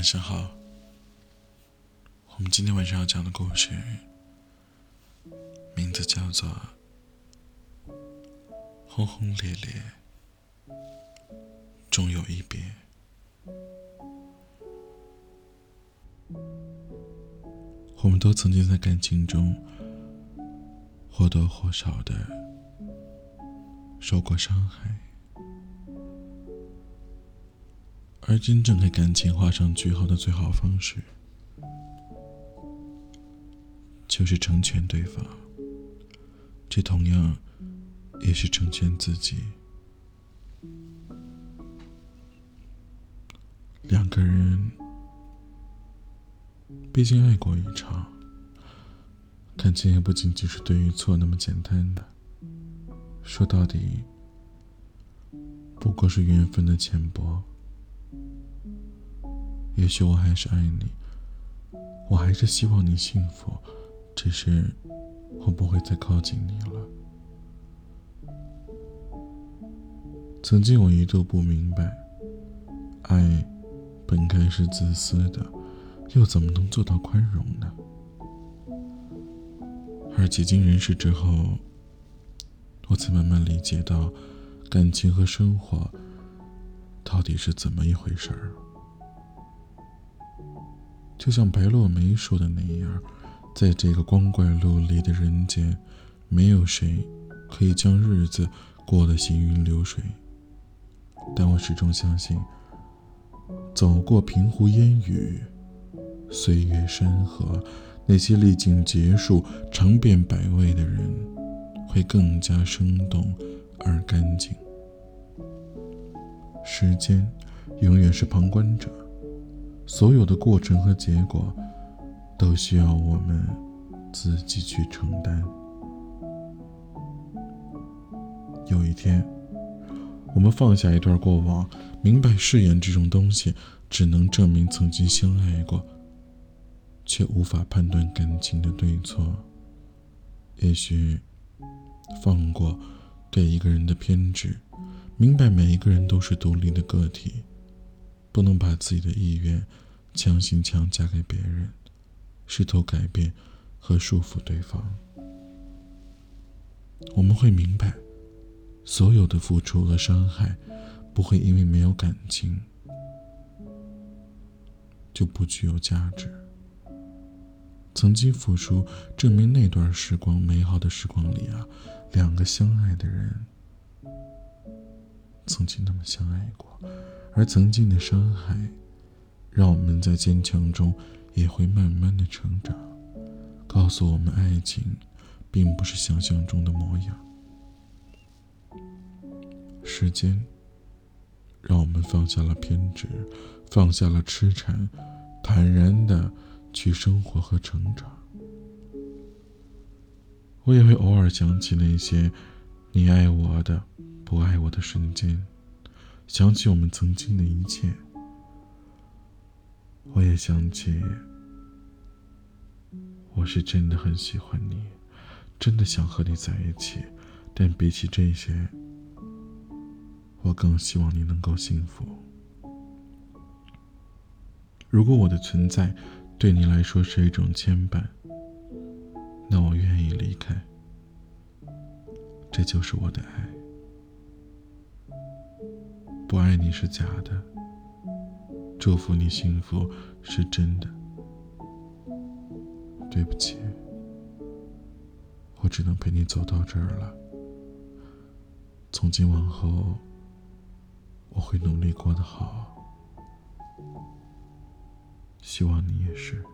晚上好。我们今天晚上要讲的故事，名字叫做《轰轰烈烈，终有一别》。我们都曾经在感情中或多或少的受过伤害。而真正给感情画上句号的最好方式，就是成全对方。这同样也是成全自己。两个人毕竟爱过一场，感情也不仅仅是对与错那么简单的。说到底，不过是缘分的浅薄。也许我还是爱你，我还是希望你幸福，只是我不会再靠近你了。曾经我一度不明白，爱本该是自私的，又怎么能做到宽容呢？而几经人事之后，我才慢慢理解到，感情和生活到底是怎么一回事儿。就像白落梅说的那样，在这个光怪陆离的人间，没有谁可以将日子过得行云流水。但我始终相信，走过平湖烟雨、岁月山河，那些历经劫数、尝遍百味的人，会更加生动而干净。时间永远是旁观者。所有的过程和结果，都需要我们自己去承担。有一天，我们放下一段过往，明白誓言这种东西只能证明曾经相爱过，却无法判断感情的对错。也许，放过对一个人的偏执，明白每一个人都是独立的个体。不能把自己的意愿强行强加给别人，试图改变和束缚对方。我们会明白，所有的付出和伤害，不会因为没有感情就不具有价值。曾经付出，证明那段时光美好的时光里啊，两个相爱的人曾经那么相爱过。而曾经的伤害，让我们在坚强中也会慢慢的成长，告诉我们爱情并不是想象中的模样。时间让我们放下了偏执，放下了痴缠，坦然的去生活和成长。我也会偶尔想起那些你爱我的、不爱我的瞬间。想起我们曾经的一切，我也想起，我是真的很喜欢你，真的想和你在一起。但比起这些，我更希望你能够幸福。如果我的存在对你来说是一种牵绊，那我愿意离开。这就是我的爱。不爱你是假的，祝福你幸福是真的。对不起，我只能陪你走到这儿了。从今往后，我会努力过得好，希望你也是。